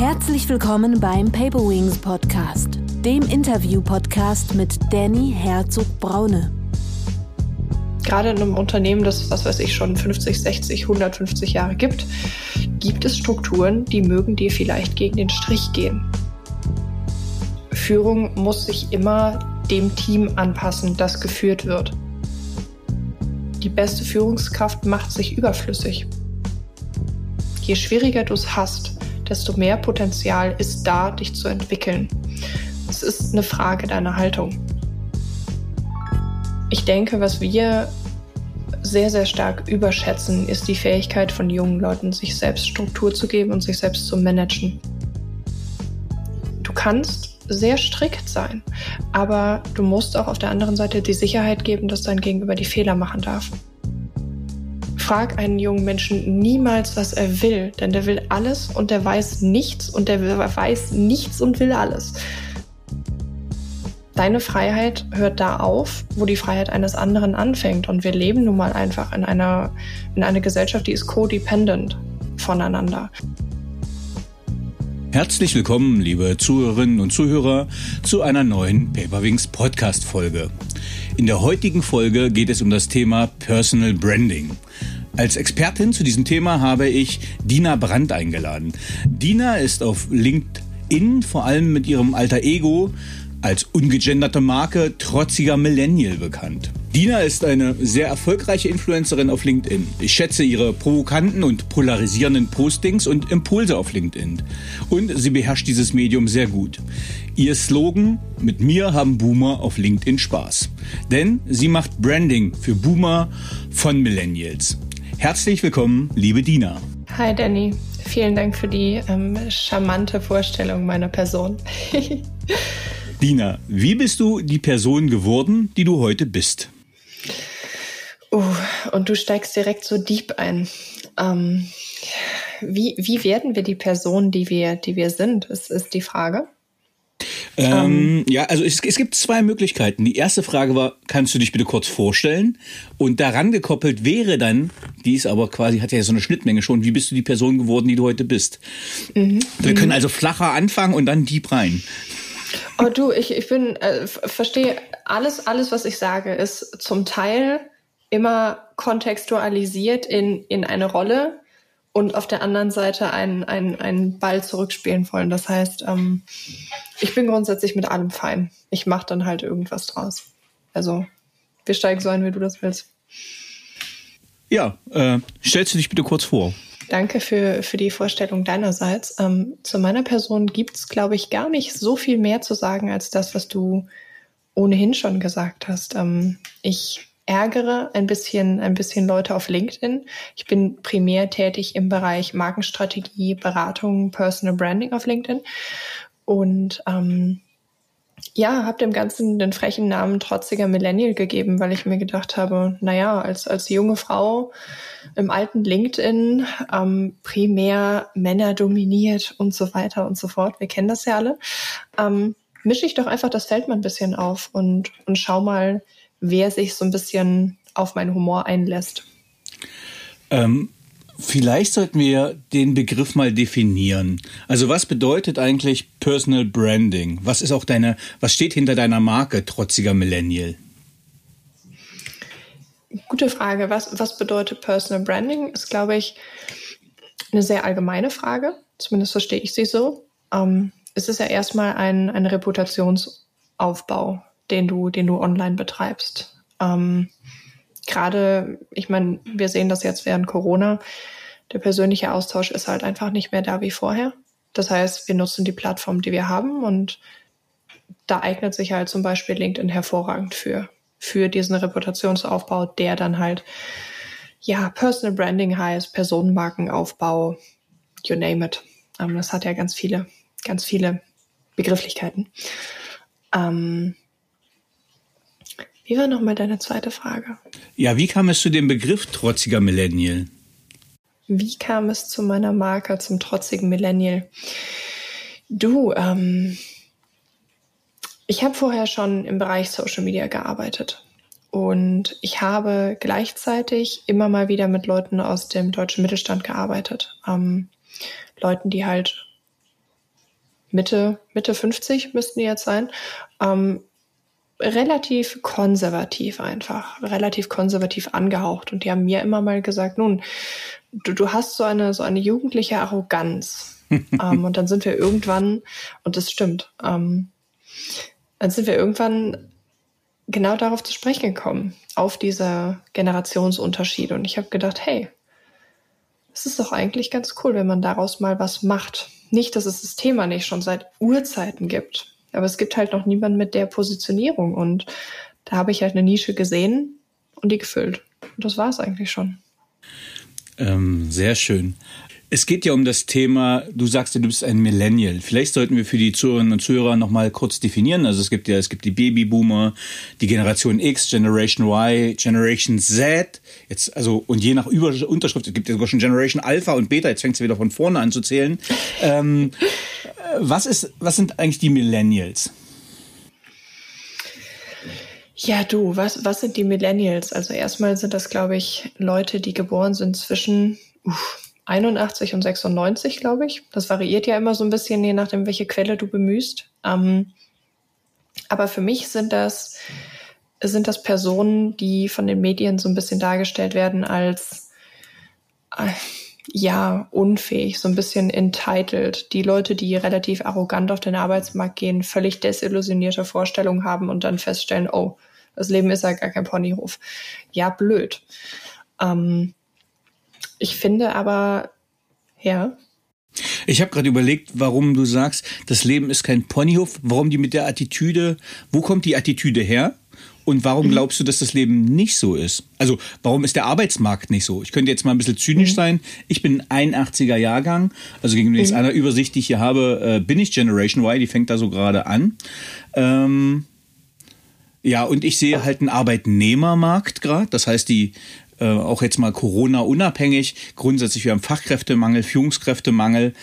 Herzlich willkommen beim Paper Wings Podcast, dem Interview-Podcast mit Danny Herzog-Braune. Gerade in einem Unternehmen, das, was weiß ich, schon 50, 60, 150 Jahre gibt, gibt es Strukturen, die mögen dir vielleicht gegen den Strich gehen. Führung muss sich immer dem Team anpassen, das geführt wird. Die beste Führungskraft macht sich überflüssig. Je schwieriger du es hast, desto mehr Potenzial ist da, dich zu entwickeln. Es ist eine Frage deiner Haltung. Ich denke, was wir sehr, sehr stark überschätzen, ist die Fähigkeit von jungen Leuten, sich selbst Struktur zu geben und sich selbst zu managen. Du kannst sehr strikt sein, aber du musst auch auf der anderen Seite die Sicherheit geben, dass dein Gegenüber die Fehler machen darf. Frag einen jungen Menschen niemals, was er will, denn der will alles und der weiß nichts und der weiß nichts und will alles. Deine Freiheit hört da auf, wo die Freiheit eines anderen anfängt. Und wir leben nun mal einfach in einer, in einer Gesellschaft, die ist codependent voneinander. Herzlich willkommen, liebe Zuhörerinnen und Zuhörer, zu einer neuen Paperwings Podcast Folge. In der heutigen Folge geht es um das Thema Personal Branding. Als Expertin zu diesem Thema habe ich Dina Brandt eingeladen. Dina ist auf LinkedIn vor allem mit ihrem alter Ego als ungegenderte Marke trotziger Millennial bekannt. Dina ist eine sehr erfolgreiche Influencerin auf LinkedIn. Ich schätze ihre provokanten und polarisierenden Postings und Impulse auf LinkedIn. Und sie beherrscht dieses Medium sehr gut. Ihr Slogan, mit mir haben Boomer auf LinkedIn Spaß. Denn sie macht Branding für Boomer von Millennials. Herzlich willkommen, liebe Dina. Hi Danny, vielen Dank für die ähm, charmante Vorstellung meiner Person. Dina, wie bist du die Person geworden, die du heute bist? Uh, und du steigst direkt so deep ein. Ähm, wie, wie werden wir die Person, die wir, die wir sind, ist, ist die Frage. Ähm, ähm, ja, also es, es gibt zwei Möglichkeiten. Die erste Frage war, kannst du dich bitte kurz vorstellen? Und daran gekoppelt wäre dann, die ist aber quasi, hat ja so eine Schnittmenge schon, wie bist du die Person geworden, die du heute bist? Mhm. Wir können mhm. also flacher anfangen und dann deep rein. Oh du, ich, ich bin, äh, verstehe, alles, alles, was ich sage, ist zum Teil immer kontextualisiert in, in eine Rolle und auf der anderen Seite einen, einen, einen Ball zurückspielen wollen. Das heißt, ähm, ich bin grundsätzlich mit allem fein. Ich mache dann halt irgendwas draus. Also, wir steigen so ein, wie du das willst. Ja, äh, stellst du dich bitte kurz vor. Danke für, für die Vorstellung deinerseits. Ähm, zu meiner Person gibt's, glaube ich, gar nicht so viel mehr zu sagen als das, was du ohnehin schon gesagt hast. Ähm, ich ärgere ein bisschen, ein bisschen Leute auf LinkedIn. Ich bin primär tätig im Bereich Markenstrategie, Beratung, Personal Branding auf LinkedIn. Und ähm, ja, habe dem Ganzen den frechen Namen trotziger Millennial gegeben, weil ich mir gedacht habe, naja, als, als junge Frau im alten LinkedIn, ähm, primär Männer dominiert und so weiter und so fort, wir kennen das ja alle, ähm, mische ich doch einfach das Feld mal ein bisschen auf und, und schau mal, wer sich so ein bisschen auf meinen Humor einlässt. Ähm, Vielleicht sollten wir den Begriff mal definieren. Also was bedeutet eigentlich Personal Branding? Was ist auch deine, was steht hinter deiner Marke, trotziger Millennial? Gute Frage. Was, was bedeutet Personal Branding? Ist, glaube ich, eine sehr allgemeine Frage. Zumindest verstehe ich sie so. Ähm, es ist ja erstmal ein, ein Reputationsaufbau, den du, den du online betreibst. Ähm, gerade, ich meine, wir sehen das jetzt während Corona, der persönliche Austausch ist halt einfach nicht mehr da wie vorher. Das heißt, wir nutzen die Plattform, die wir haben und da eignet sich halt zum Beispiel LinkedIn hervorragend für, für diesen Reputationsaufbau, der dann halt, ja, Personal Branding heißt, Personenmarkenaufbau, you name it. Ähm, das hat ja ganz viele, ganz viele Begrifflichkeiten. Ähm, wie war nochmal deine zweite Frage? Ja, wie kam es zu dem Begriff trotziger Millennial? Wie kam es zu meiner Marke, zum trotzigen Millennial? Du, ähm, ich habe vorher schon im Bereich Social Media gearbeitet und ich habe gleichzeitig immer mal wieder mit Leuten aus dem deutschen Mittelstand gearbeitet. Ähm, Leuten, die halt Mitte, Mitte 50 müssten die jetzt sein, ähm, relativ konservativ einfach, relativ konservativ angehaucht. Und die haben mir immer mal gesagt, nun, du, du hast so eine, so eine jugendliche Arroganz. ähm, und dann sind wir irgendwann, und das stimmt, ähm, dann sind wir irgendwann genau darauf zu sprechen gekommen, auf diese Generationsunterschiede. Und ich habe gedacht, hey, es ist doch eigentlich ganz cool, wenn man daraus mal was macht. Nicht, dass es das Thema nicht schon seit Urzeiten gibt, aber es gibt halt noch niemanden mit der Positionierung. Und da habe ich halt eine Nische gesehen und die gefüllt. Und das war es eigentlich schon. Ähm, sehr schön. Es geht ja um das Thema, du sagst ja, du bist ein Millennial. Vielleicht sollten wir für die Zuhörerinnen und Zuhörer nochmal kurz definieren. Also es gibt ja, es gibt die Babyboomer, die Generation X, Generation Y, Generation Z. Jetzt, also, und je nach Über Unterschrift, es gibt ja sogar schon Generation Alpha und Beta, jetzt fängt es wieder von vorne an zu zählen. Ähm, was ist, was sind eigentlich die Millennials? Ja, du, was, was sind die Millennials? Also erstmal sind das, glaube ich, Leute, die geboren sind zwischen, uff, 81 und 96, glaube ich. Das variiert ja immer so ein bisschen, je nachdem, welche Quelle du bemühst. Ähm, aber für mich sind das, sind das Personen, die von den Medien so ein bisschen dargestellt werden als, äh, ja, unfähig, so ein bisschen entitled. Die Leute, die relativ arrogant auf den Arbeitsmarkt gehen, völlig desillusionierte Vorstellungen haben und dann feststellen, oh, das Leben ist ja gar kein Ponyhof. Ja, blöd. Ähm, ich finde aber, ja. Ich habe gerade überlegt, warum du sagst, das Leben ist kein Ponyhof, warum die mit der Attitüde, wo kommt die Attitüde her? Und warum mhm. glaubst du, dass das Leben nicht so ist? Also, warum ist der Arbeitsmarkt nicht so? Ich könnte jetzt mal ein bisschen zynisch mhm. sein. Ich bin ein 81er Jahrgang, also gegenüber mhm. einer Übersicht, die ich hier habe, äh, bin ich Generation Y, die fängt da so gerade an. Ähm, ja, und ich sehe halt einen Arbeitnehmermarkt gerade. Das heißt, die äh, auch jetzt mal Corona-unabhängig. Grundsätzlich, wir haben Fachkräftemangel, Führungskräftemangel.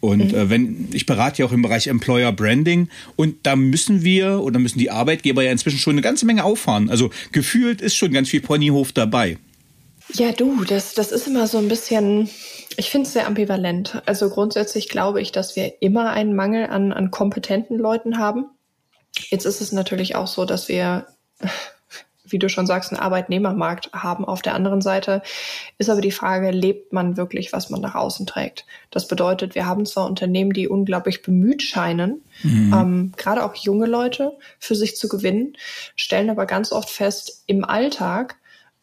Und mhm. äh, wenn ich berate ja auch im Bereich Employer Branding und da müssen wir oder müssen die Arbeitgeber ja inzwischen schon eine ganze Menge auffahren. Also gefühlt ist schon ganz viel Ponyhof dabei. Ja, du, das, das ist immer so ein bisschen, ich finde es sehr ambivalent. Also grundsätzlich glaube ich, dass wir immer einen Mangel an, an kompetenten Leuten haben. Jetzt ist es natürlich auch so, dass wir wie du schon sagst, einen Arbeitnehmermarkt haben. Auf der anderen Seite ist aber die Frage, lebt man wirklich, was man nach außen trägt? Das bedeutet, wir haben zwar Unternehmen, die unglaublich bemüht scheinen, mhm. ähm, gerade auch junge Leute für sich zu gewinnen, stellen aber ganz oft fest, im Alltag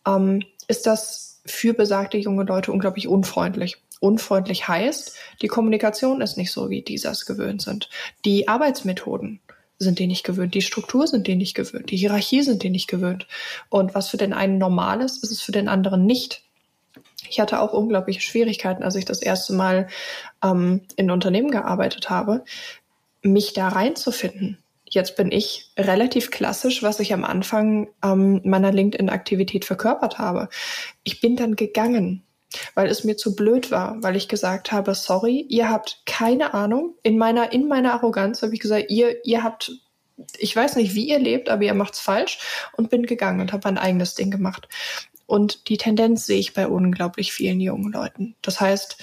ähm, ist das für besagte junge Leute unglaublich unfreundlich unfreundlich heißt, die Kommunikation ist nicht so, wie diese es gewöhnt sind. Die Arbeitsmethoden sind die nicht gewöhnt, die Struktur sind die nicht gewöhnt, die Hierarchie sind die nicht gewöhnt. Und was für den einen normal ist, ist es für den anderen nicht. Ich hatte auch unglaubliche Schwierigkeiten, als ich das erste Mal ähm, in Unternehmen gearbeitet habe, mich da reinzufinden. Jetzt bin ich relativ klassisch, was ich am Anfang ähm, meiner LinkedIn-Aktivität verkörpert habe. Ich bin dann gegangen weil es mir zu blöd war, weil ich gesagt habe, sorry, ihr habt keine Ahnung. In meiner, in meiner Arroganz habe ich gesagt, ihr, ihr habt, ich weiß nicht, wie ihr lebt, aber ihr macht's falsch und bin gegangen und habe mein eigenes Ding gemacht. Und die Tendenz sehe ich bei unglaublich vielen jungen Leuten. Das heißt,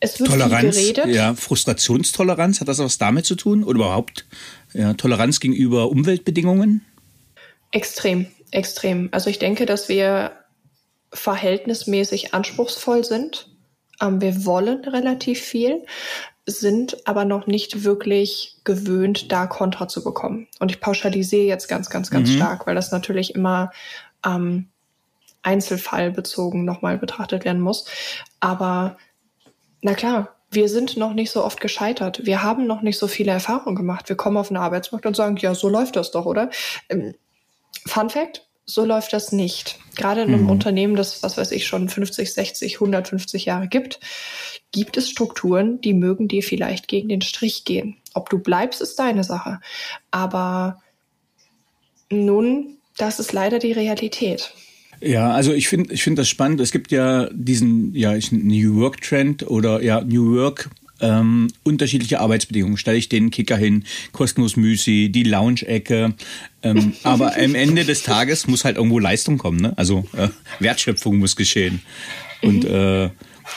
es wird Toleranz, viel geredet. Ja, Frustrationstoleranz, hat das was damit zu tun? Oder überhaupt ja, Toleranz gegenüber Umweltbedingungen? Extrem, extrem. Also ich denke, dass wir verhältnismäßig anspruchsvoll sind. Ähm, wir wollen relativ viel, sind aber noch nicht wirklich gewöhnt, da Kontra zu bekommen. Und ich pauschalisiere jetzt ganz, ganz, ganz mhm. stark, weil das natürlich immer ähm, einzelfallbezogen nochmal betrachtet werden muss. Aber na klar, wir sind noch nicht so oft gescheitert. Wir haben noch nicht so viele Erfahrungen gemacht. Wir kommen auf den Arbeitsmarkt und sagen, ja, so läuft das doch, oder? Ähm, Fun Fact, so läuft das nicht. Gerade in einem mhm. Unternehmen, das, was weiß ich, schon 50, 60, 150 Jahre gibt, gibt es Strukturen, die mögen dir vielleicht gegen den Strich gehen. Ob du bleibst, ist deine Sache. Aber nun, das ist leider die Realität. Ja, also ich finde ich finde das spannend. Es gibt ja diesen ja New Work Trend oder ja New Work ähm, unterschiedliche Arbeitsbedingungen. Stelle ich den Kicker hin, kostenlos Müsi, die Lounge-Ecke. Ähm, aber am Ende des Tages muss halt irgendwo Leistung kommen. Ne? Also äh, Wertschöpfung muss geschehen. Und äh,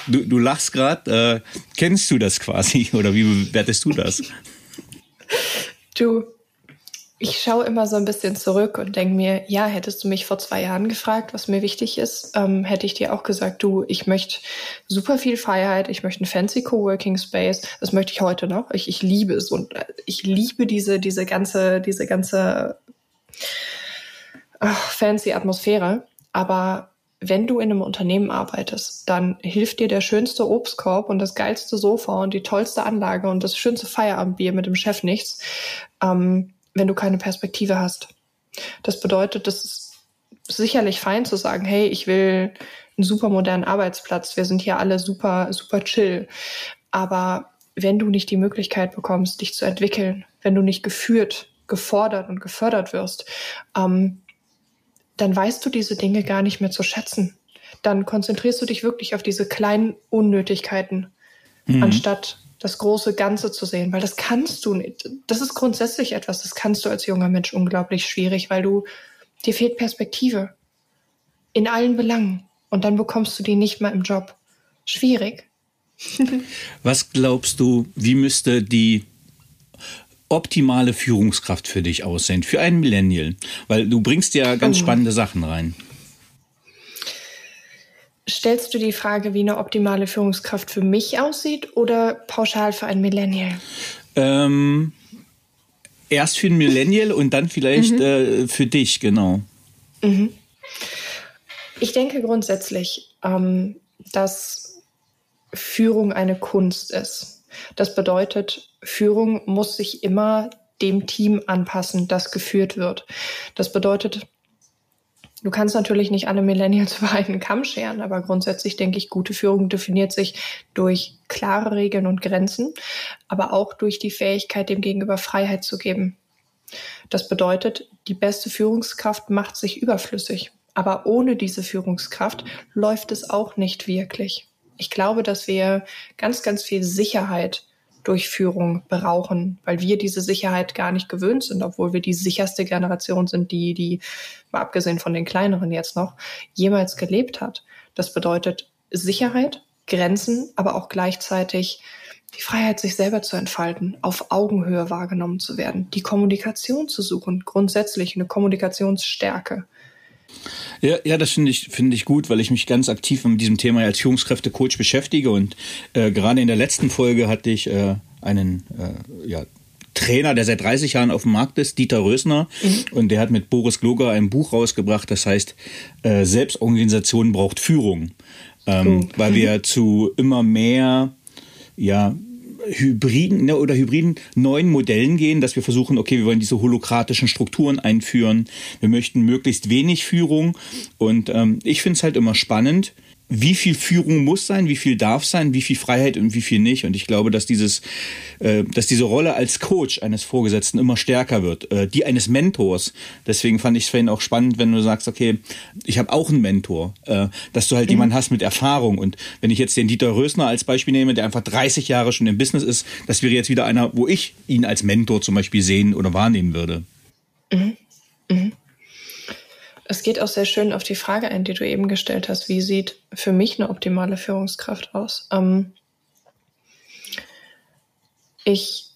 du, du lachst gerade. Äh, kennst du das quasi oder wie bewertest du das? Du, ich schaue immer so ein bisschen zurück und denke mir, ja, hättest du mich vor zwei Jahren gefragt, was mir wichtig ist, ähm, hätte ich dir auch gesagt, du, ich möchte super viel Freiheit, ich möchte einen fancy Coworking Space, das möchte ich heute noch. Ich, ich liebe es und äh, ich liebe diese, diese ganze, diese ganze ach, fancy Atmosphäre. Aber wenn du in einem Unternehmen arbeitest, dann hilft dir der schönste Obstkorb und das geilste Sofa und die tollste Anlage und das schönste Feierabendbier mit dem Chef nichts. Ähm, wenn du keine Perspektive hast. Das bedeutet, das ist sicherlich fein zu sagen, hey, ich will einen super modernen Arbeitsplatz, wir sind hier alle super, super chill. Aber wenn du nicht die Möglichkeit bekommst, dich zu entwickeln, wenn du nicht geführt, gefordert und gefördert wirst, ähm, dann weißt du diese Dinge gar nicht mehr zu schätzen. Dann konzentrierst du dich wirklich auf diese kleinen Unnötigkeiten, mhm. anstatt das große Ganze zu sehen, weil das kannst du nicht. Das ist grundsätzlich etwas, das kannst du als junger Mensch unglaublich schwierig, weil du, dir fehlt Perspektive. In allen Belangen. Und dann bekommst du die nicht mal im Job. Schwierig. Was glaubst du, wie müsste die optimale Führungskraft für dich aussehen, für einen Millennial? Weil du bringst ja ganz oh. spannende Sachen rein. Stellst du die Frage, wie eine optimale Führungskraft für mich aussieht oder pauschal für ein Millennial? Ähm, erst für ein Millennial und dann vielleicht mhm. äh, für dich, genau. Mhm. Ich denke grundsätzlich, ähm, dass Führung eine Kunst ist. Das bedeutet, Führung muss sich immer dem Team anpassen, das geführt wird. Das bedeutet, Du kannst natürlich nicht alle Millennials über einen Kamm scheren, aber grundsätzlich denke ich, gute Führung definiert sich durch klare Regeln und Grenzen, aber auch durch die Fähigkeit, dem Gegenüber Freiheit zu geben. Das bedeutet, die beste Führungskraft macht sich überflüssig. Aber ohne diese Führungskraft läuft es auch nicht wirklich. Ich glaube, dass wir ganz, ganz viel Sicherheit Durchführung brauchen, weil wir diese Sicherheit gar nicht gewöhnt sind, obwohl wir die sicherste Generation sind, die, die, mal abgesehen von den kleineren jetzt noch, jemals gelebt hat. Das bedeutet Sicherheit, Grenzen, aber auch gleichzeitig die Freiheit, sich selber zu entfalten, auf Augenhöhe wahrgenommen zu werden, die Kommunikation zu suchen, grundsätzlich eine Kommunikationsstärke. Ja, ja, das finde ich, finde ich gut, weil ich mich ganz aktiv mit diesem Thema als Führungskräftecoach beschäftige und äh, gerade in der letzten Folge hatte ich äh, einen äh, ja, Trainer, der seit 30 Jahren auf dem Markt ist, Dieter Rösner, mhm. und der hat mit Boris Gloger ein Buch rausgebracht, das heißt äh, Selbstorganisation braucht Führung, ähm, mhm. weil wir zu immer mehr ja hybriden ne, oder hybriden neuen Modellen gehen, dass wir versuchen, okay, wir wollen diese holokratischen Strukturen einführen, wir möchten möglichst wenig Führung. Und ähm, ich finde es halt immer spannend, wie viel Führung muss sein, wie viel darf sein, wie viel Freiheit und wie viel nicht. Und ich glaube, dass dieses, äh, dass diese Rolle als Coach eines Vorgesetzten immer stärker wird, äh, die eines Mentors. Deswegen fand ich es vorhin auch spannend, wenn du sagst, okay, ich habe auch einen Mentor, äh, dass du halt mhm. jemanden hast mit Erfahrung. Und wenn ich jetzt den Dieter Rösner als Beispiel nehme, der einfach 30 Jahre schon im Business ist, das wäre jetzt wieder einer, wo ich ihn als Mentor zum Beispiel sehen oder wahrnehmen würde. Mhm. Mhm. Es geht auch sehr schön auf die Frage ein, die du eben gestellt hast. Wie sieht für mich eine optimale Führungskraft aus? Ähm, ich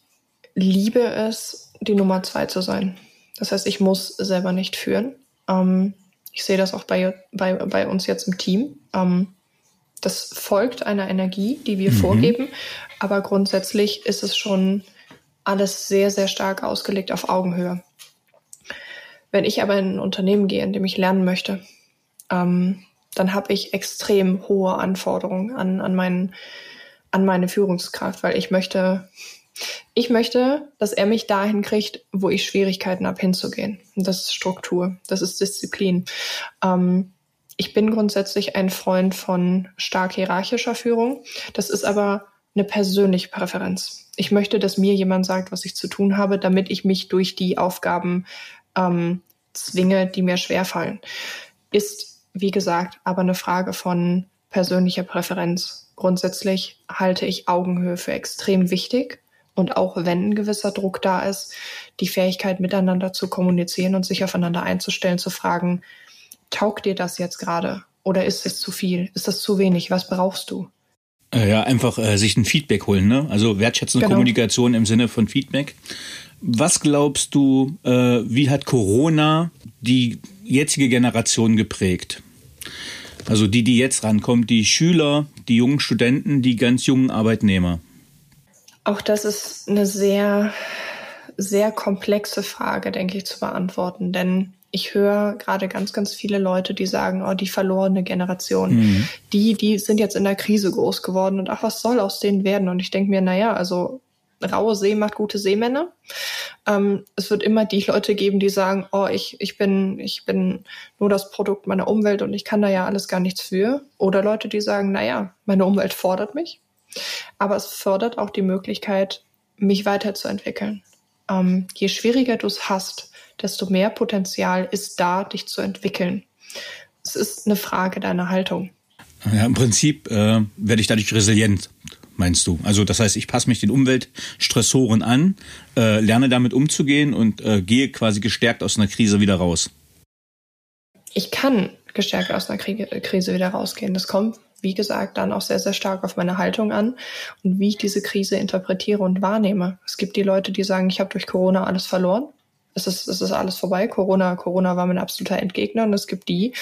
liebe es, die Nummer zwei zu sein. Das heißt, ich muss selber nicht führen. Ähm, ich sehe das auch bei, bei, bei uns jetzt im Team. Ähm, das folgt einer Energie, die wir mhm. vorgeben. Aber grundsätzlich ist es schon alles sehr, sehr stark ausgelegt auf Augenhöhe. Wenn ich aber in ein Unternehmen gehe, in dem ich lernen möchte, ähm, dann habe ich extrem hohe Anforderungen an, an, meinen, an meine Führungskraft, weil ich möchte, ich möchte, dass er mich dahin kriegt, wo ich Schwierigkeiten habe, hinzugehen. Und das ist Struktur, das ist Disziplin. Ähm, ich bin grundsätzlich ein Freund von stark hierarchischer Führung. Das ist aber eine persönliche Präferenz. Ich möchte, dass mir jemand sagt, was ich zu tun habe, damit ich mich durch die Aufgaben ähm, zwinge, die mir schwerfallen. Ist, wie gesagt, aber eine Frage von persönlicher Präferenz. grundsätzlich halte ich Augenhöhe für extrem wichtig. Und auch wenn ein gewisser Druck da ist, die Fähigkeit miteinander zu kommunizieren und sich aufeinander einzustellen, zu fragen, taugt dir das jetzt gerade? Oder ist es zu viel? Ist das zu wenig? Was brauchst du? Äh, ja, einfach äh, sich ein Feedback holen, ne? Also wertschätzende genau. Kommunikation im Sinne von Feedback. Was glaubst du, äh, wie hat Corona die jetzige Generation geprägt? Also die, die jetzt rankommt, die Schüler, die jungen Studenten, die ganz jungen Arbeitnehmer. Auch das ist eine sehr, sehr komplexe Frage, denke ich, zu beantworten. Denn ich höre gerade ganz, ganz viele Leute, die sagen, oh, die verlorene Generation, mhm. die, die sind jetzt in der Krise groß geworden und ach, was soll aus denen werden? Und ich denke mir, naja, also raue See macht gute Seemänner. Ähm, es wird immer die Leute geben, die sagen, oh, ich, ich bin, ich bin nur das Produkt meiner Umwelt und ich kann da ja alles gar nichts für. Oder Leute, die sagen, naja, meine Umwelt fordert mich. Aber es fördert auch die Möglichkeit, mich weiterzuentwickeln. Ähm, je schwieriger du es hast, desto mehr Potenzial ist da, dich zu entwickeln. Es ist eine Frage deiner Haltung. Ja, im Prinzip äh, werde ich dadurch resilient, meinst du? Also das heißt, ich passe mich den Umweltstressoren an, äh, lerne damit umzugehen und äh, gehe quasi gestärkt aus einer Krise wieder raus. Ich kann gestärkt aus einer Krise wieder rausgehen. Das kommt, wie gesagt, dann auch sehr, sehr stark auf meine Haltung an und wie ich diese Krise interpretiere und wahrnehme. Es gibt die Leute, die sagen, ich habe durch Corona alles verloren es ist, es ist alles vorbei. Corona, Corona war mein absoluter Entgegner. Und es gibt die,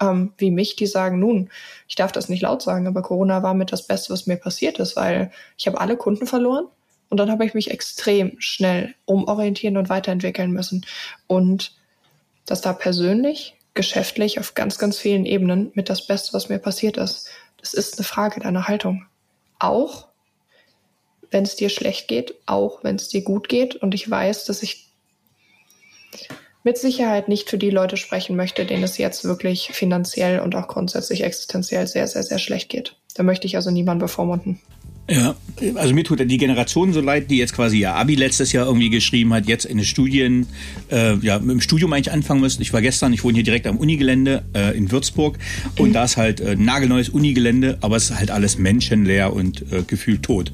ähm, wie mich, die sagen, nun, ich darf das nicht laut sagen, aber Corona war mit das Beste, was mir passiert ist, weil ich habe alle Kunden verloren. Und dann habe ich mich extrem schnell umorientieren und weiterentwickeln müssen. Und das da persönlich, geschäftlich, auf ganz, ganz vielen Ebenen mit das Beste, was mir passiert ist. Das ist eine Frage deiner Haltung. Auch wenn es dir schlecht geht, auch wenn es dir gut geht. Und ich weiß, dass ich mit Sicherheit nicht für die Leute sprechen möchte, denen es jetzt wirklich finanziell und auch grundsätzlich existenziell sehr, sehr, sehr schlecht geht. Da möchte ich also niemanden bevormunden. Ja, also mir tut die Generation so leid, die jetzt quasi ihr Abi letztes Jahr irgendwie geschrieben hat, jetzt in den Studien, äh, ja, mit dem Studium eigentlich anfangen müsste. Ich war gestern, ich wohne hier direkt am Unigelände äh, in Würzburg und mhm. da ist halt äh, nagelneues Unigelände, aber es ist halt alles menschenleer und äh, gefühlt tot.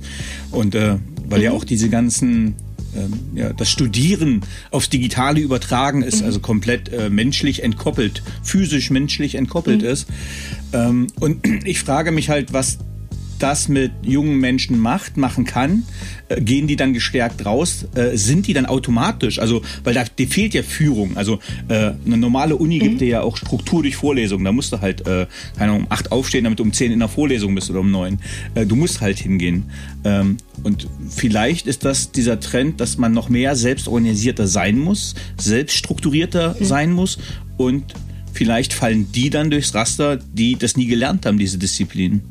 Und äh, weil mhm. ja auch diese ganzen ähm, ja, das Studieren aufs Digitale übertragen ist, mhm. also komplett äh, menschlich entkoppelt, physisch menschlich entkoppelt mhm. ist. Ähm, und ich frage mich halt, was das mit jungen Menschen macht, machen kann, äh, gehen die dann gestärkt raus? Äh, sind die dann automatisch? Also, weil da fehlt ja Führung. Also äh, eine normale Uni mhm. gibt dir ja auch Struktur durch Vorlesungen. Da musst du halt, keine Ahnung, um acht aufstehen, damit du um zehn in der Vorlesung bist oder um neun. Du musst halt hingehen. Ähm, und vielleicht ist das dieser Trend, dass man noch mehr selbstorganisierter sein muss, selbststrukturierter mhm. sein muss und vielleicht fallen die dann durchs Raster, die das nie gelernt haben, diese Disziplin.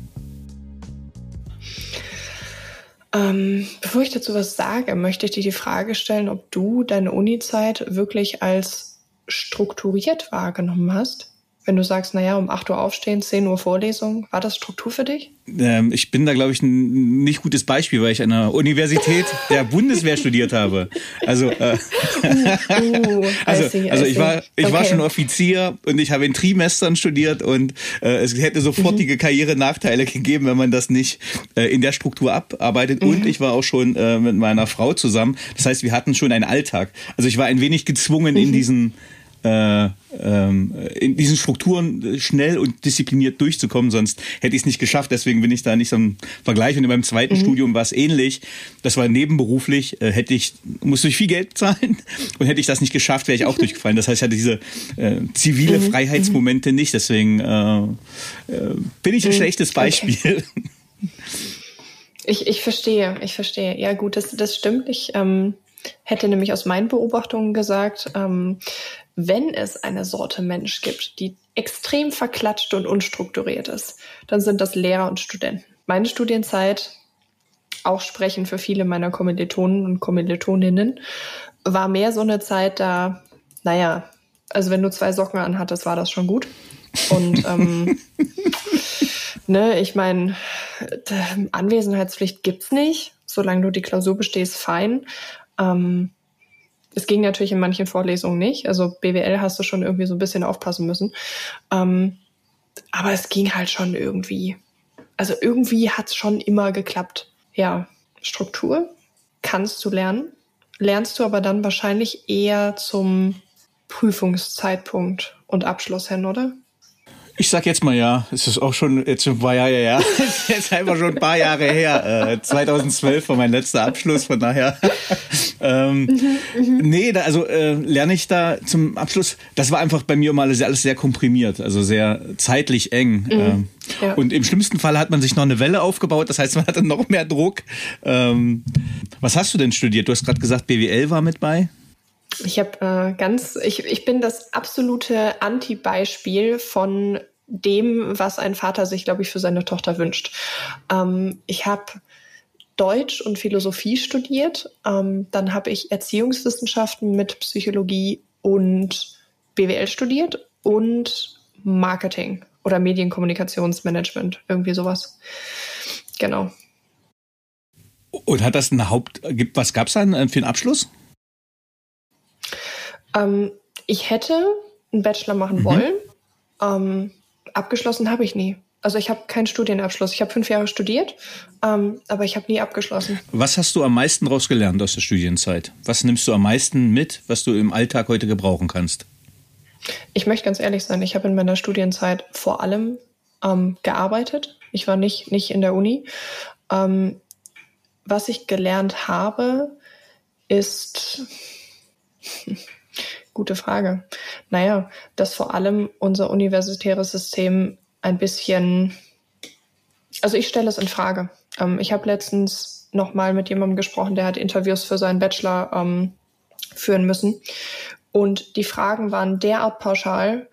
Ähm, bevor ich dazu was sage, möchte ich dir die Frage stellen, ob du deine Uni-Zeit wirklich als strukturiert wahrgenommen hast. Wenn du sagst, naja, um 8 Uhr aufstehen, 10 Uhr Vorlesung, war das Struktur für dich? Ähm, ich bin da, glaube ich, ein nicht gutes Beispiel, weil ich an der Universität der Bundeswehr studiert habe. Also, äh, uh, also, see, also ich war, ich okay. war schon Offizier und ich habe in Trimestern studiert und äh, es hätte sofortige mhm. Karrierenachteile gegeben, wenn man das nicht äh, in der Struktur abarbeitet. Mhm. Und ich war auch schon äh, mit meiner Frau zusammen. Das heißt, wir hatten schon einen Alltag. Also ich war ein wenig gezwungen mhm. in diesen äh, ähm, in diesen Strukturen schnell und diszipliniert durchzukommen, sonst hätte ich es nicht geschafft. Deswegen bin ich da nicht so im Vergleich. Und in meinem zweiten mhm. Studium war es ähnlich. Das war nebenberuflich, äh, hätte ich, musste ich viel Geld zahlen und hätte ich das nicht geschafft, wäre ich auch durchgefallen. Das heißt, ich hatte diese äh, zivile mhm. Freiheitsmomente nicht. Deswegen äh, bin ich ein mhm. schlechtes Beispiel. Okay. Ich, ich verstehe, ich verstehe. Ja gut, das, das stimmt. Ich ähm, hätte nämlich aus meinen Beobachtungen gesagt, ähm, wenn es eine Sorte Mensch gibt, die extrem verklatscht und unstrukturiert ist, dann sind das Lehrer und Studenten. Meine Studienzeit, auch sprechen für viele meiner Kommilitonen und Kommilitoninnen, war mehr so eine Zeit da, naja, also wenn du zwei Socken anhattest, war das schon gut. Und ähm, ne, ich meine, Anwesenheitspflicht gibt's nicht. Solange du die Klausur bestehst, fein. Ähm, es ging natürlich in manchen Vorlesungen nicht. Also BWL hast du schon irgendwie so ein bisschen aufpassen müssen. Ähm, aber es ging halt schon irgendwie. also irgendwie hat es schon immer geklappt. Ja, Struktur kannst du lernen, lernst du aber dann wahrscheinlich eher zum Prüfungszeitpunkt und Abschluss hin, oder? Ich sag jetzt mal ja, es ist auch schon jetzt ein paar Jahre her. Es ist jetzt einfach schon ein paar Jahre her. Äh, 2012 war mein letzter Abschluss, von daher. ähm, mhm, nee, da, also äh, lerne ich da zum Abschluss. Das war einfach bei mir mal alles, alles sehr komprimiert, also sehr zeitlich eng. Mhm, ähm, ja. Und im schlimmsten Fall hat man sich noch eine Welle aufgebaut, das heißt, man hatte noch mehr Druck. Ähm, was hast du denn studiert? Du hast gerade gesagt, BWL war mit bei. Ich habe äh, ganz, ich, ich bin das absolute Anti-Beispiel von dem, was ein Vater sich, glaube ich, für seine Tochter wünscht. Ähm, ich habe Deutsch und Philosophie studiert, ähm, dann habe ich Erziehungswissenschaften mit Psychologie und BWL studiert und Marketing oder Medienkommunikationsmanagement, irgendwie sowas. Genau. Und hat das ein Haupt, was gab es dann für einen Abschluss? Ähm, ich hätte einen Bachelor machen mhm. wollen. Ähm, abgeschlossen habe ich nie. Also ich habe keinen Studienabschluss. Ich habe fünf Jahre studiert, ähm, aber ich habe nie abgeschlossen. Was hast du am meisten daraus gelernt aus der Studienzeit? Was nimmst du am meisten mit, was du im Alltag heute gebrauchen kannst? Ich möchte ganz ehrlich sein, ich habe in meiner Studienzeit vor allem ähm, gearbeitet. Ich war nicht, nicht in der Uni. Ähm, was ich gelernt habe, ist Gute Frage. Naja, dass vor allem unser universitäres System ein bisschen, also ich stelle es in Frage. Ähm, ich habe letztens noch mal mit jemandem gesprochen, der hat Interviews für seinen Bachelor ähm, führen müssen. Und die Fragen waren derart pauschal,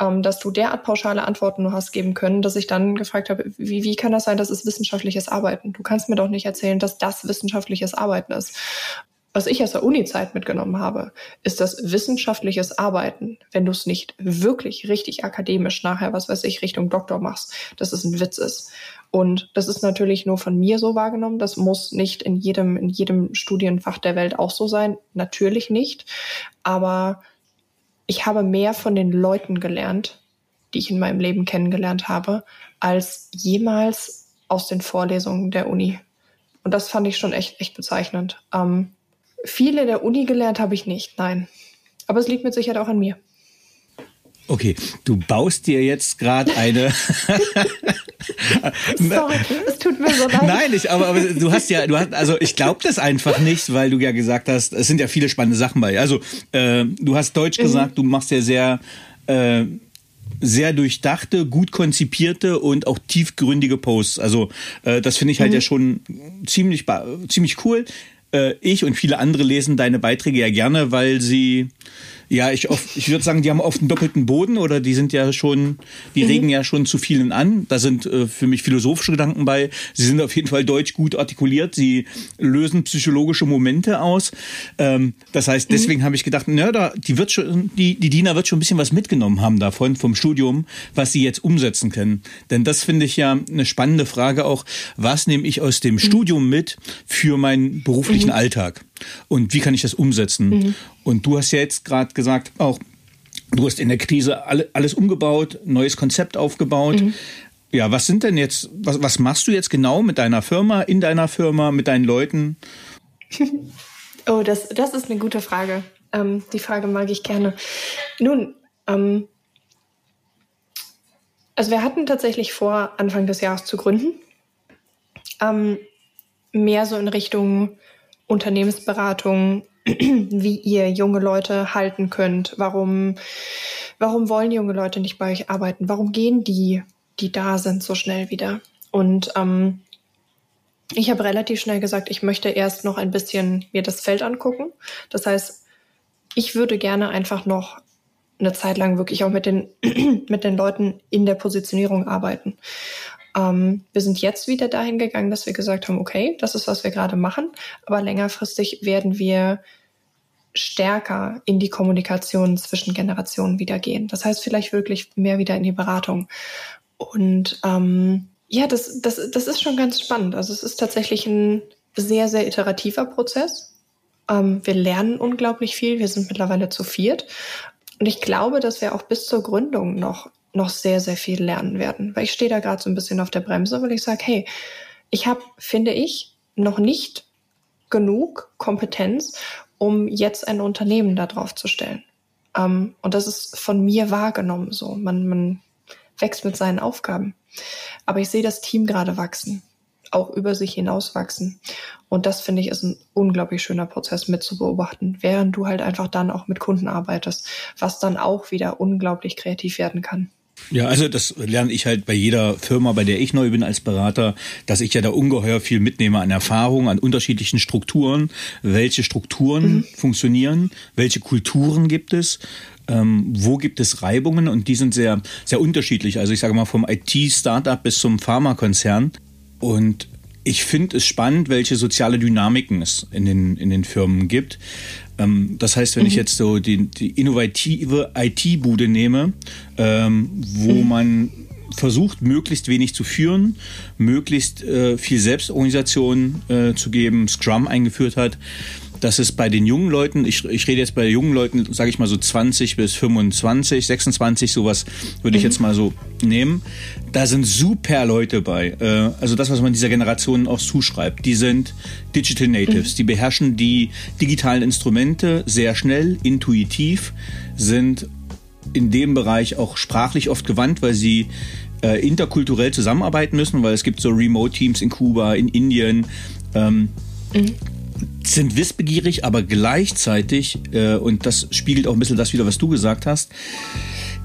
ähm, dass du derart pauschale Antworten nur hast geben können, dass ich dann gefragt habe, wie, wie kann das sein, dass es wissenschaftliches Arbeiten? Du kannst mir doch nicht erzählen, dass das wissenschaftliches Arbeiten ist was ich aus der Uni-Zeit mitgenommen habe, ist das wissenschaftliches Arbeiten, wenn du es nicht wirklich richtig akademisch nachher, was weiß ich, Richtung Doktor machst, dass es ein Witz ist. Und das ist natürlich nur von mir so wahrgenommen. Das muss nicht in jedem, in jedem Studienfach der Welt auch so sein. Natürlich nicht. Aber ich habe mehr von den Leuten gelernt, die ich in meinem Leben kennengelernt habe, als jemals aus den Vorlesungen der Uni. Und das fand ich schon echt, echt bezeichnend. Ähm, viel in der Uni gelernt habe ich nicht, nein. Aber es liegt mit Sicherheit auch an mir. Okay, du baust dir jetzt gerade eine. Sorry, es tut mir so leid. Nein, ich, aber, aber du hast ja, du hast, also ich glaube das einfach nicht, weil du ja gesagt hast, es sind ja viele spannende Sachen bei. Also äh, du hast Deutsch mhm. gesagt, du machst ja sehr äh, sehr durchdachte, gut konzipierte und auch tiefgründige Posts. Also äh, das finde ich halt mhm. ja schon ziemlich ziemlich cool. Äh, ich und viele andere lesen deine Beiträge ja gerne, weil sie ja, ich, oft, ich würde sagen, die haben oft einen doppelten Boden oder die sind ja schon, die mhm. regen ja schon zu vielen an. Da sind äh, für mich philosophische Gedanken bei. Sie sind auf jeden Fall deutsch gut artikuliert. Sie lösen psychologische Momente aus. Ähm, das heißt, mhm. deswegen mhm. habe ich gedacht, na, da, die wird schon, die, die Dina wird schon ein bisschen was mitgenommen haben davon, vom Studium, was sie jetzt umsetzen können. Denn das finde ich ja eine spannende Frage auch. Was nehme ich aus dem mhm. Studium mit für meinen beruflichen mhm. Alltag? Und wie kann ich das umsetzen? Mhm. Und du hast ja jetzt gerade gesagt, auch du hast in der Krise alle, alles umgebaut, neues Konzept aufgebaut. Mhm. Ja, was sind denn jetzt, was, was machst du jetzt genau mit deiner Firma, in deiner Firma, mit deinen Leuten? oh, das, das ist eine gute Frage. Ähm, die Frage mag ich gerne. Nun, ähm, also wir hatten tatsächlich vor, Anfang des Jahres zu gründen. Ähm, mehr so in Richtung Unternehmensberatung, wie ihr junge Leute halten könnt. Warum, warum wollen junge Leute nicht bei euch arbeiten? Warum gehen die, die da sind, so schnell wieder? Und ähm, ich habe relativ schnell gesagt, ich möchte erst noch ein bisschen mir das Feld angucken. Das heißt, ich würde gerne einfach noch eine Zeit lang wirklich auch mit den, mit den Leuten in der Positionierung arbeiten. Ähm, wir sind jetzt wieder dahin gegangen, dass wir gesagt haben, okay, das ist, was wir gerade machen, aber längerfristig werden wir stärker in die Kommunikation zwischen Generationen wieder gehen. Das heißt vielleicht wirklich mehr wieder in die Beratung. Und ähm, ja, das, das, das ist schon ganz spannend. Also es ist tatsächlich ein sehr, sehr iterativer Prozess. Ähm, wir lernen unglaublich viel. Wir sind mittlerweile zu viert. Und ich glaube, dass wir auch bis zur Gründung noch noch sehr, sehr viel lernen werden. Weil ich stehe da gerade so ein bisschen auf der Bremse, weil ich sage, hey, ich habe, finde ich, noch nicht genug Kompetenz, um jetzt ein Unternehmen da drauf zu stellen. Ähm, und das ist von mir wahrgenommen so. Man, man wächst mit seinen Aufgaben. Aber ich sehe das Team gerade wachsen, auch über sich hinaus wachsen. Und das finde ich ist ein unglaublich schöner Prozess mit zu beobachten, während du halt einfach dann auch mit Kunden arbeitest, was dann auch wieder unglaublich kreativ werden kann. Ja, also das lerne ich halt bei jeder Firma, bei der ich neu bin als Berater, dass ich ja da ungeheuer viel mitnehme an Erfahrung, an unterschiedlichen Strukturen, welche Strukturen mhm. funktionieren, welche Kulturen gibt es, ähm, wo gibt es Reibungen und die sind sehr, sehr unterschiedlich. Also ich sage mal vom IT-Startup bis zum Pharmakonzern. Und ich finde es spannend, welche soziale Dynamiken es in den, in den Firmen gibt. Ähm, das heißt, wenn mhm. ich jetzt so die, die innovative IT-Bude nehme, ähm, wo mhm. man versucht, möglichst wenig zu führen, möglichst äh, viel Selbstorganisation äh, zu geben, Scrum eingeführt hat, dass es bei den jungen Leuten, ich, ich rede jetzt bei jungen Leuten, sage ich mal so 20 bis 25, 26, sowas würde ich mhm. jetzt mal so nehmen. Da sind super Leute bei. Äh, also das, was man dieser Generation auch zuschreibt. Die sind Digital Natives. Mhm. Die beherrschen die digitalen Instrumente sehr schnell, intuitiv, sind in dem Bereich auch sprachlich oft gewandt, weil sie äh, interkulturell zusammenarbeiten müssen, weil es gibt so Remote-Teams in Kuba, in Indien. Ähm, mhm sind wissbegierig, aber gleichzeitig, äh, und das spiegelt auch ein bisschen das wieder, was du gesagt hast,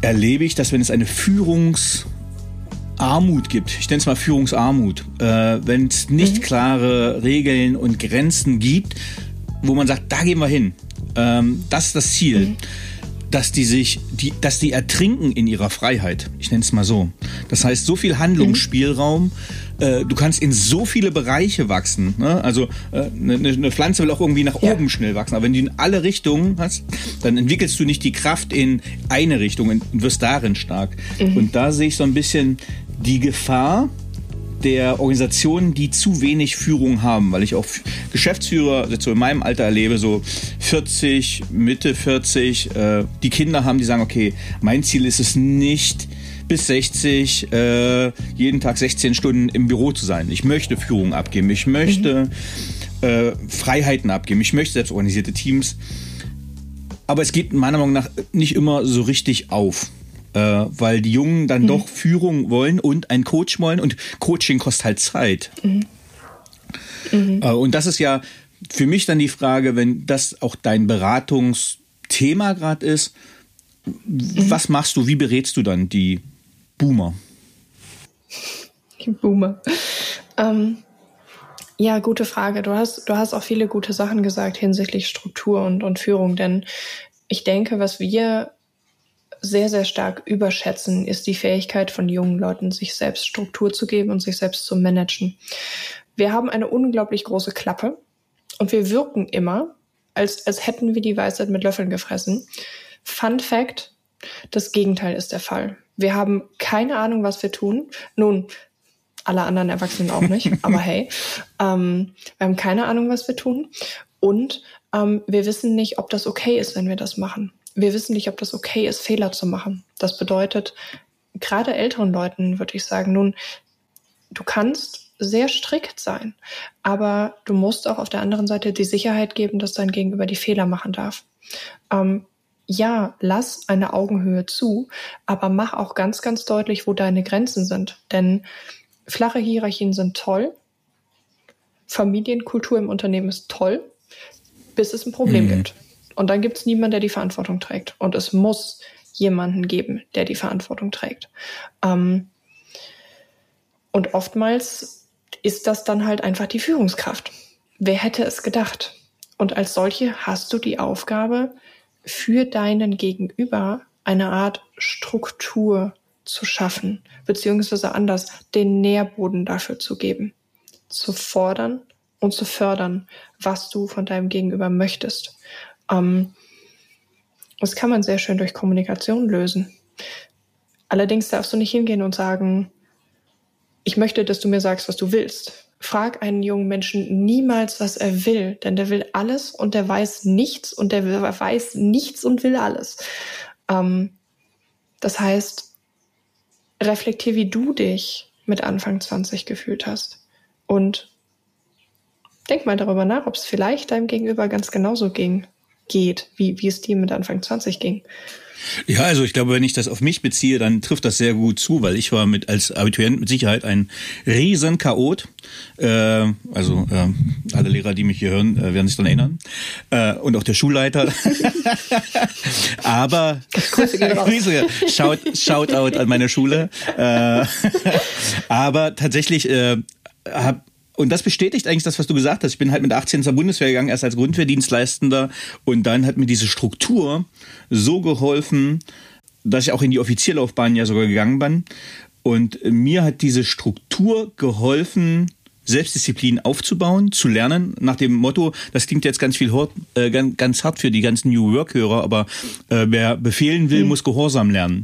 erlebe ich, dass wenn es eine Führungsarmut gibt, ich nenne es mal Führungsarmut, äh, wenn es nicht mhm. klare Regeln und Grenzen gibt, wo man sagt, da gehen wir hin, ähm, das ist das Ziel. Mhm dass die sich, die, dass die ertrinken in ihrer Freiheit. Ich nenne es mal so. Das heißt, so viel Handlungsspielraum, mhm. Äh, du kannst in so viele Bereiche wachsen. Ne? Also äh, eine, eine Pflanze will auch irgendwie nach ja. oben schnell wachsen. Aber wenn du in alle Richtungen hast, dann entwickelst du nicht die Kraft in eine Richtung und wirst darin stark. Mhm. Und da sehe ich so ein bisschen die Gefahr, der Organisationen, die zu wenig Führung haben, weil ich auch Geschäftsführer so in meinem Alter erlebe, so 40, Mitte 40, äh, die Kinder haben, die sagen, okay, mein Ziel ist es nicht, bis 60, äh, jeden Tag 16 Stunden im Büro zu sein. Ich möchte Führung abgeben, ich möchte mhm. äh, Freiheiten abgeben, ich möchte selbstorganisierte Teams. Aber es geht meiner Meinung nach nicht immer so richtig auf. Äh, weil die Jungen dann mhm. doch Führung wollen und einen Coach wollen und Coaching kostet halt Zeit. Mhm. Mhm. Äh, und das ist ja für mich dann die Frage, wenn das auch dein Beratungsthema gerade ist, mhm. was machst du, wie berätst du dann die Boomer? Boomer. Ähm, ja, gute Frage. Du hast, du hast auch viele gute Sachen gesagt hinsichtlich Struktur und, und Führung, denn ich denke, was wir sehr, sehr stark überschätzen, ist die Fähigkeit von jungen Leuten, sich selbst Struktur zu geben und sich selbst zu managen. Wir haben eine unglaublich große Klappe und wir wirken immer, als, als hätten wir die Weisheit mit Löffeln gefressen. Fun Fact, das Gegenteil ist der Fall. Wir haben keine Ahnung, was wir tun. Nun, alle anderen Erwachsenen auch nicht, aber hey, ähm, wir haben keine Ahnung, was wir tun. Und ähm, wir wissen nicht, ob das okay ist, wenn wir das machen. Wir wissen nicht, ob das okay ist, Fehler zu machen. Das bedeutet, gerade älteren Leuten würde ich sagen, nun, du kannst sehr strikt sein, aber du musst auch auf der anderen Seite die Sicherheit geben, dass dein Gegenüber die Fehler machen darf. Ähm, ja, lass eine Augenhöhe zu, aber mach auch ganz, ganz deutlich, wo deine Grenzen sind. Denn flache Hierarchien sind toll. Familienkultur im Unternehmen ist toll, bis es ein Problem mhm. gibt. Und dann gibt es niemanden, der die Verantwortung trägt. Und es muss jemanden geben, der die Verantwortung trägt. Ähm, und oftmals ist das dann halt einfach die Führungskraft. Wer hätte es gedacht? Und als solche hast du die Aufgabe, für deinen Gegenüber eine Art Struktur zu schaffen, beziehungsweise anders, den Nährboden dafür zu geben, zu fordern und zu fördern, was du von deinem Gegenüber möchtest. Ähm, das kann man sehr schön durch Kommunikation lösen. Allerdings darfst du nicht hingehen und sagen, ich möchte, dass du mir sagst, was du willst, frag einen jungen Menschen niemals, was er will, denn der will alles und der weiß nichts und der weiß nichts und will alles. Ähm, das heißt, reflektier, wie du dich mit Anfang 20 gefühlt hast. Und denk mal darüber nach, ob es vielleicht deinem Gegenüber ganz genauso ging, geht, wie, wie es dir mit Anfang 20 ging. Ja, also ich glaube, wenn ich das auf mich beziehe, dann trifft das sehr gut zu, weil ich war mit als Abiturient mit Sicherheit ein riesen Chaot. Äh, also äh, alle Lehrer, die mich hier hören, äh, werden sich daran erinnern. Äh, und auch der Schulleiter. Aber Grüße, shout, shout out an meine Schule. Äh, aber tatsächlich äh, habe und das bestätigt eigentlich das, was du gesagt hast. Ich bin halt mit 18 zur Bundeswehr gegangen, erst als Grundwehrdienstleistender. Und dann hat mir diese Struktur so geholfen, dass ich auch in die Offizierlaufbahn ja sogar gegangen bin. Und mir hat diese Struktur geholfen, Selbstdisziplin aufzubauen, zu lernen, nach dem Motto, das klingt jetzt ganz viel äh, ganz, ganz hart für die ganzen New Work-Hörer, aber äh, wer befehlen will, mhm. muss Gehorsam lernen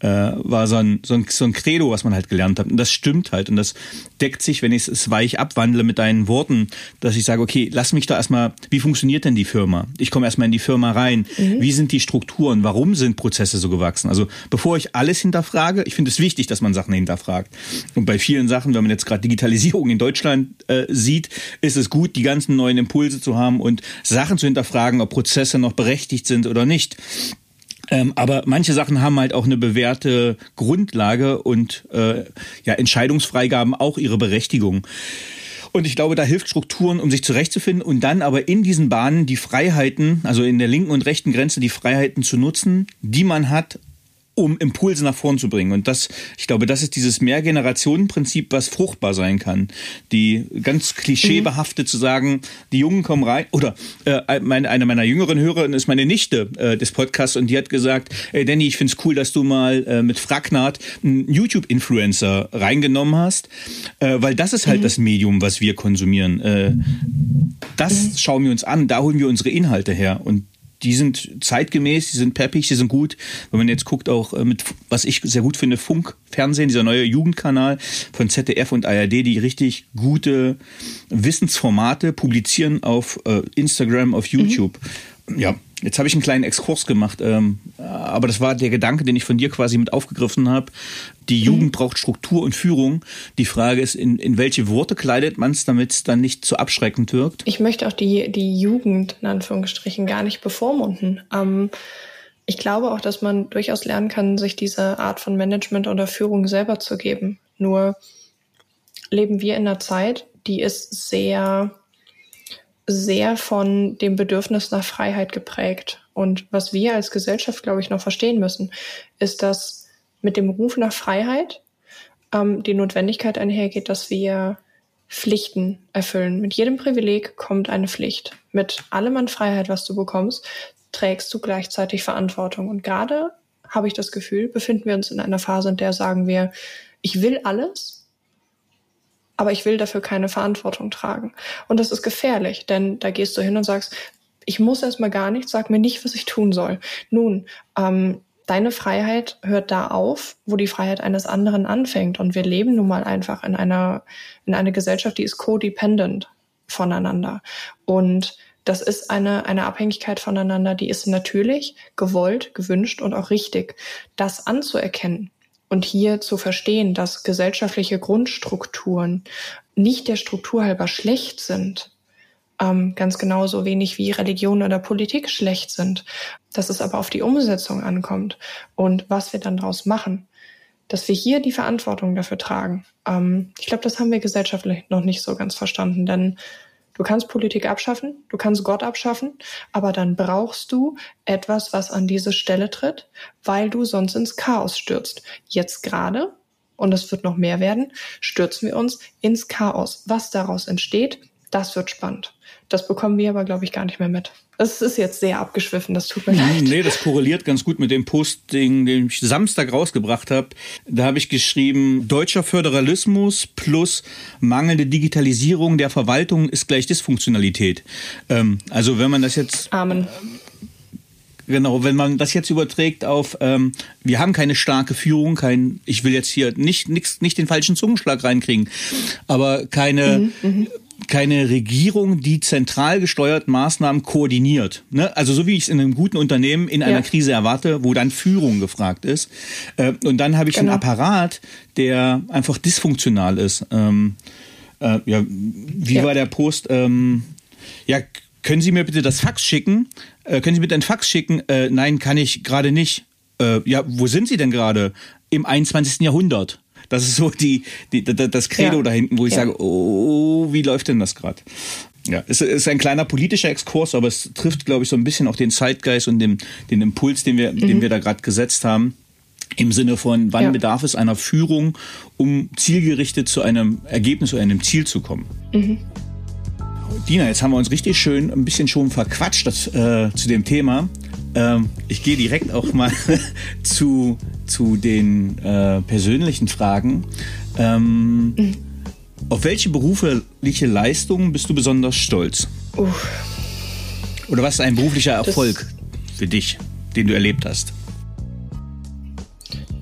äh, war so ein, so, ein, so ein Credo, was man halt gelernt hat. Und das stimmt halt. Und das deckt sich, wenn ich es weich abwandle mit deinen Worten, dass ich sage, okay, lass mich da erstmal, wie funktioniert denn die Firma? Ich komme erstmal in die Firma rein. Mhm. Wie sind die Strukturen? Warum sind Prozesse so gewachsen? Also bevor ich alles hinterfrage, ich finde es wichtig, dass man Sachen hinterfragt. Und bei vielen Sachen, wenn man jetzt gerade Digitalisierung in Deutschland äh, sieht, ist es gut, die ganzen neuen Impulse zu haben und Sachen zu hinterfragen, ob Prozesse noch berechtigt sind oder nicht. Ähm, aber manche Sachen haben halt auch eine bewährte Grundlage und äh, ja, Entscheidungsfreigaben auch ihre Berechtigung. Und ich glaube, da hilft Strukturen, um sich zurechtzufinden und dann aber in diesen Bahnen die Freiheiten, also in der linken und rechten Grenze die Freiheiten zu nutzen, die man hat, um Impulse nach vorn zu bringen. Und das, ich glaube, das ist dieses Mehrgenerationenprinzip, was fruchtbar sein kann. Die ganz klischeebehaftet mhm. zu sagen, die Jungen kommen rein, oder äh, meine, eine meiner jüngeren Hörerinnen ist meine Nichte äh, des Podcasts und die hat gesagt, ey Danny, ich find's cool, dass du mal äh, mit Fragnat einen YouTube-Influencer reingenommen hast, äh, weil das ist halt mhm. das Medium, was wir konsumieren. Äh, das mhm. schauen wir uns an, da holen wir unsere Inhalte her. Und die sind zeitgemäß, die sind peppig, die sind gut. Wenn man jetzt guckt, auch äh, mit, was ich sehr gut finde, Funk, Fernsehen, dieser neue Jugendkanal von ZDF und ARD, die richtig gute Wissensformate publizieren auf äh, Instagram, auf YouTube. Mhm. Ja, Jetzt habe ich einen kleinen Exkurs gemacht, ähm, aber das war der Gedanke, den ich von dir quasi mit aufgegriffen habe. Die Jugend mhm. braucht Struktur und Führung. Die Frage ist, in, in welche Worte kleidet man es, damit es dann nicht zu abschreckend wirkt? Ich möchte auch die, die Jugend in Anführungsstrichen gar nicht bevormunden. Ähm, ich glaube auch, dass man durchaus lernen kann, sich diese Art von Management oder Führung selber zu geben. Nur leben wir in einer Zeit, die ist sehr sehr von dem Bedürfnis nach Freiheit geprägt. Und was wir als Gesellschaft, glaube ich, noch verstehen müssen, ist, dass mit dem Ruf nach Freiheit ähm, die Notwendigkeit einhergeht, dass wir Pflichten erfüllen. Mit jedem Privileg kommt eine Pflicht. Mit allem an Freiheit, was du bekommst, trägst du gleichzeitig Verantwortung. Und gerade habe ich das Gefühl, befinden wir uns in einer Phase, in der sagen wir, ich will alles, aber ich will dafür keine Verantwortung tragen. Und das ist gefährlich, denn da gehst du hin und sagst, ich muss erstmal gar nichts, sag mir nicht, was ich tun soll. Nun, ähm, deine Freiheit hört da auf, wo die Freiheit eines anderen anfängt. Und wir leben nun mal einfach in einer, in einer Gesellschaft, die ist codependent voneinander. Und das ist eine, eine Abhängigkeit voneinander, die ist natürlich gewollt, gewünscht und auch richtig. Das anzuerkennen und hier zu verstehen, dass gesellschaftliche Grundstrukturen nicht der Struktur halber schlecht sind, ähm, ganz genauso wenig wie Religion oder Politik schlecht sind, dass es aber auf die Umsetzung ankommt und was wir dann daraus machen, dass wir hier die Verantwortung dafür tragen. Ähm, ich glaube, das haben wir gesellschaftlich noch nicht so ganz verstanden, denn Du kannst Politik abschaffen, du kannst Gott abschaffen, aber dann brauchst du etwas, was an diese Stelle tritt, weil du sonst ins Chaos stürzt. Jetzt gerade, und es wird noch mehr werden, stürzen wir uns ins Chaos. Was daraus entsteht, das wird spannend. Das bekommen wir aber, glaube ich, gar nicht mehr mit. Das ist jetzt sehr abgeschwiffen, das tut mir leid. Nee, das korreliert ganz gut mit dem Posting, den ich Samstag rausgebracht habe. Da habe ich geschrieben, deutscher Föderalismus plus mangelnde Digitalisierung der Verwaltung ist gleich Dysfunktionalität. Ähm, also wenn man das jetzt... Amen. Genau, wenn man das jetzt überträgt auf, ähm, wir haben keine starke Führung, kein, ich will jetzt hier nicht, nix, nicht den falschen Zungenschlag reinkriegen, aber keine, mhm, mhm keine Regierung, die zentral gesteuert Maßnahmen koordiniert. Ne? Also so wie ich es in einem guten Unternehmen in einer ja. Krise erwarte, wo dann Führung gefragt ist. Äh, und dann habe ich genau. einen Apparat, der einfach dysfunktional ist. Ähm, äh, ja, wie ja. war der Post? Ähm, ja, können Sie mir bitte das Fax schicken? Äh, können Sie bitte ein Fax schicken? Äh, nein, kann ich gerade nicht. Äh, ja, wo sind Sie denn gerade? Im 21. Jahrhundert. Das ist so die, die das Credo ja. da hinten, wo ich ja. sage, oh, wie läuft denn das gerade? Ja, es ist ein kleiner politischer Exkurs, aber es trifft, glaube ich, so ein bisschen auch den Zeitgeist und den, den Impuls, den wir, mhm. den wir da gerade gesetzt haben. Im Sinne von, wann ja. bedarf es einer Führung, um zielgerichtet zu einem Ergebnis oder einem Ziel zu kommen. Mhm. Dina, jetzt haben wir uns richtig schön ein bisschen schon verquatscht das, äh, zu dem Thema. Ähm, ich gehe direkt auch mal zu, zu den äh, persönlichen Fragen. Ähm, mhm. Auf welche berufliche Leistungen bist du besonders stolz? Uff. Oder was ist ein beruflicher Erfolg das, für dich, den du erlebt hast?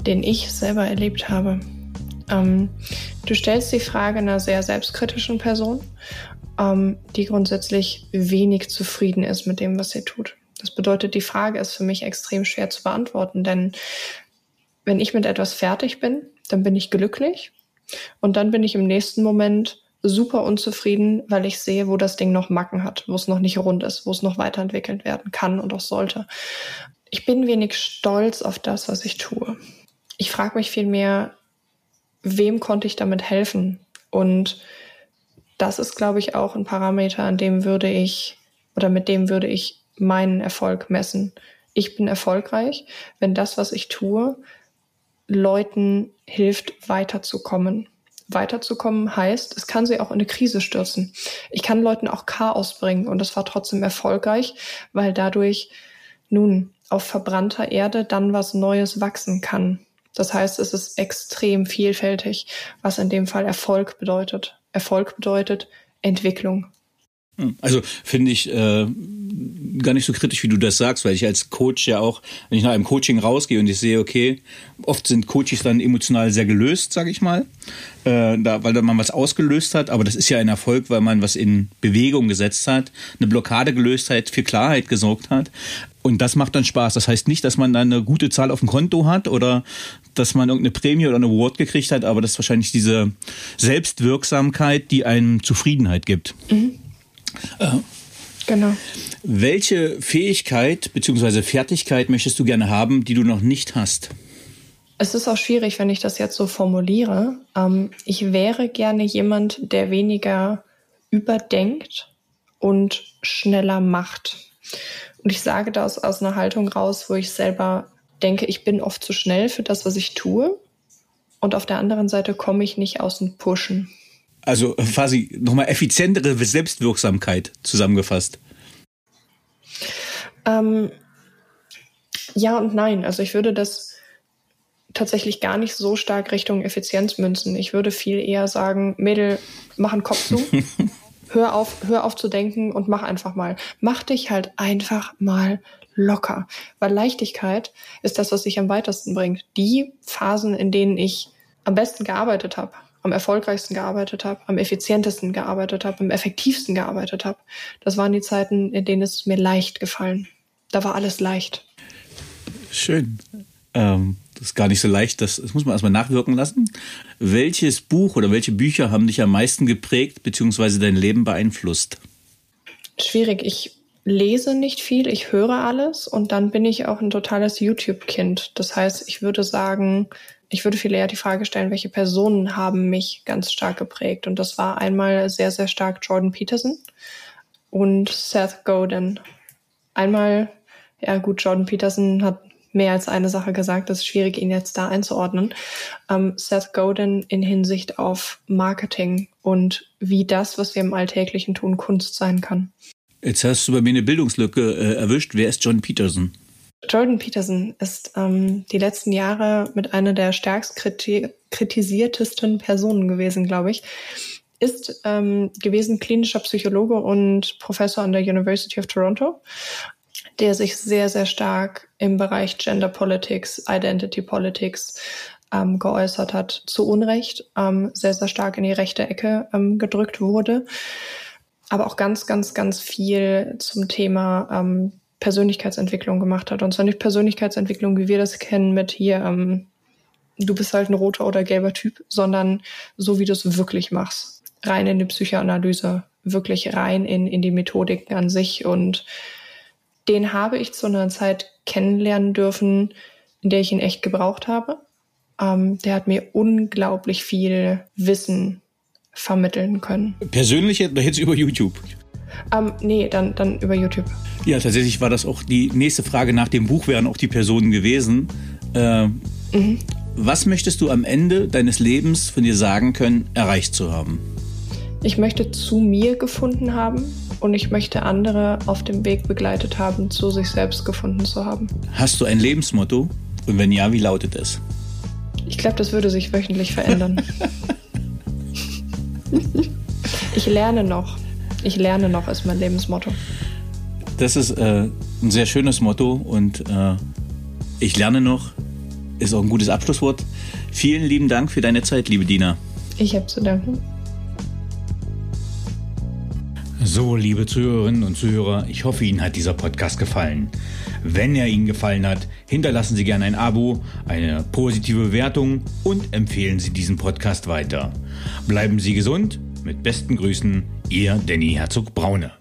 Den ich selber erlebt habe. Ähm, du stellst die Frage einer sehr selbstkritischen Person, ähm, die grundsätzlich wenig zufrieden ist mit dem, was sie tut. Das bedeutet, die Frage ist für mich extrem schwer zu beantworten, denn wenn ich mit etwas fertig bin, dann bin ich glücklich und dann bin ich im nächsten Moment super unzufrieden, weil ich sehe, wo das Ding noch Macken hat, wo es noch nicht rund ist, wo es noch weiterentwickelt werden kann und auch sollte. Ich bin wenig stolz auf das, was ich tue. Ich frage mich vielmehr, wem konnte ich damit helfen? Und das ist, glaube ich, auch ein Parameter, an dem würde ich oder mit dem würde ich meinen Erfolg messen. Ich bin erfolgreich, wenn das, was ich tue, Leuten hilft, weiterzukommen. Weiterzukommen heißt, es kann sie auch in eine Krise stürzen. Ich kann Leuten auch Chaos bringen und das war trotzdem erfolgreich, weil dadurch nun auf verbrannter Erde dann was Neues wachsen kann. Das heißt, es ist extrem vielfältig, was in dem Fall Erfolg bedeutet. Erfolg bedeutet Entwicklung. Hm. Also finde ich äh, gar nicht so kritisch, wie du das sagst, weil ich als Coach ja auch, wenn ich nach einem Coaching rausgehe und ich sehe, okay, oft sind Coaches dann emotional sehr gelöst, sage ich mal, äh, da, weil man was ausgelöst hat, aber das ist ja ein Erfolg, weil man was in Bewegung gesetzt hat, eine Blockade gelöst hat, für Klarheit gesorgt hat. Und das macht dann Spaß. Das heißt nicht, dass man dann eine gute Zahl auf dem Konto hat oder dass man irgendeine Prämie oder eine Award gekriegt hat, aber das ist wahrscheinlich diese Selbstwirksamkeit, die einen Zufriedenheit gibt. Mhm. Äh, genau. Welche Fähigkeit bzw. Fertigkeit möchtest du gerne haben, die du noch nicht hast? Es ist auch schwierig, wenn ich das jetzt so formuliere. Ähm, ich wäre gerne jemand, der weniger überdenkt und schneller macht. Und ich sage das aus einer Haltung raus, wo ich selber denke, ich bin oft zu schnell für das, was ich tue. Und auf der anderen Seite komme ich nicht aus dem Pushen. Also quasi nochmal effizientere Selbstwirksamkeit zusammengefasst. Ähm, ja und nein. Also ich würde das tatsächlich gar nicht so stark Richtung Effizienz münzen. Ich würde viel eher sagen, Mädel, mach einen Kopf zu. hör auf, hör auf zu denken und mach einfach mal. Mach dich halt einfach mal locker. Weil Leichtigkeit ist das, was sich am weitesten bringt. Die Phasen, in denen ich am besten gearbeitet habe, am erfolgreichsten gearbeitet habe, am effizientesten gearbeitet habe, am effektivsten gearbeitet habe. Das waren die Zeiten, in denen es mir leicht gefallen. Da war alles leicht. Schön. Ähm, das ist gar nicht so leicht, das, das muss man erstmal nachwirken lassen. Welches Buch oder welche Bücher haben dich am meisten geprägt bzw. dein Leben beeinflusst? Schwierig. Ich lese nicht viel, ich höre alles und dann bin ich auch ein totales YouTube-Kind. Das heißt, ich würde sagen, ich würde viel eher die Frage stellen, welche Personen haben mich ganz stark geprägt. Und das war einmal sehr, sehr stark Jordan Peterson und Seth Godin. Einmal, ja gut, Jordan Peterson hat mehr als eine Sache gesagt. Das ist schwierig, ihn jetzt da einzuordnen. Ähm, Seth Godin in Hinsicht auf Marketing und wie das, was wir im Alltäglichen tun, Kunst sein kann. Jetzt hast du bei mir eine Bildungslücke äh, erwischt. Wer ist John Peterson? Jordan Peterson ist ähm, die letzten Jahre mit einer der stärkst kriti kritisiertesten Personen gewesen, glaube ich. Ist ähm, gewesen klinischer Psychologe und Professor an der University of Toronto, der sich sehr, sehr stark im Bereich Gender Politics, Identity Politics, ähm, geäußert hat, zu Unrecht ähm, sehr, sehr stark in die rechte Ecke ähm, gedrückt wurde. Aber auch ganz, ganz, ganz viel zum Thema ähm, Persönlichkeitsentwicklung gemacht hat. Und zwar nicht Persönlichkeitsentwicklung, wie wir das kennen, mit hier, ähm, du bist halt ein roter oder gelber Typ, sondern so, wie du es wirklich machst. Rein in die Psychoanalyse, wirklich rein in, in die Methodiken an sich. Und den habe ich zu einer Zeit kennenlernen dürfen, in der ich ihn echt gebraucht habe. Ähm, der hat mir unglaublich viel Wissen vermitteln können. Persönlich jetzt über YouTube? Ähm, nee, dann, dann über YouTube. Ja, tatsächlich war das auch die nächste Frage nach dem Buch, wären auch die Personen gewesen. Äh, mhm. Was möchtest du am Ende deines Lebens von dir sagen können, erreicht zu haben? Ich möchte zu mir gefunden haben und ich möchte andere auf dem Weg begleitet haben, zu sich selbst gefunden zu haben. Hast du ein Lebensmotto? Und wenn ja, wie lautet es? Ich glaube, das würde sich wöchentlich verändern. ich lerne noch. Ich lerne noch ist mein Lebensmotto. Das ist äh, ein sehr schönes Motto und äh, ich lerne noch ist auch ein gutes Abschlusswort. Vielen lieben Dank für deine Zeit, liebe Dina. Ich habe zu danken. So, liebe Zuhörerinnen und Zuhörer, ich hoffe, Ihnen hat dieser Podcast gefallen. Wenn er Ihnen gefallen hat, hinterlassen Sie gerne ein Abo, eine positive Bewertung und empfehlen Sie diesen Podcast weiter. Bleiben Sie gesund. Mit besten Grüßen, Ihr Danny Herzog Braune.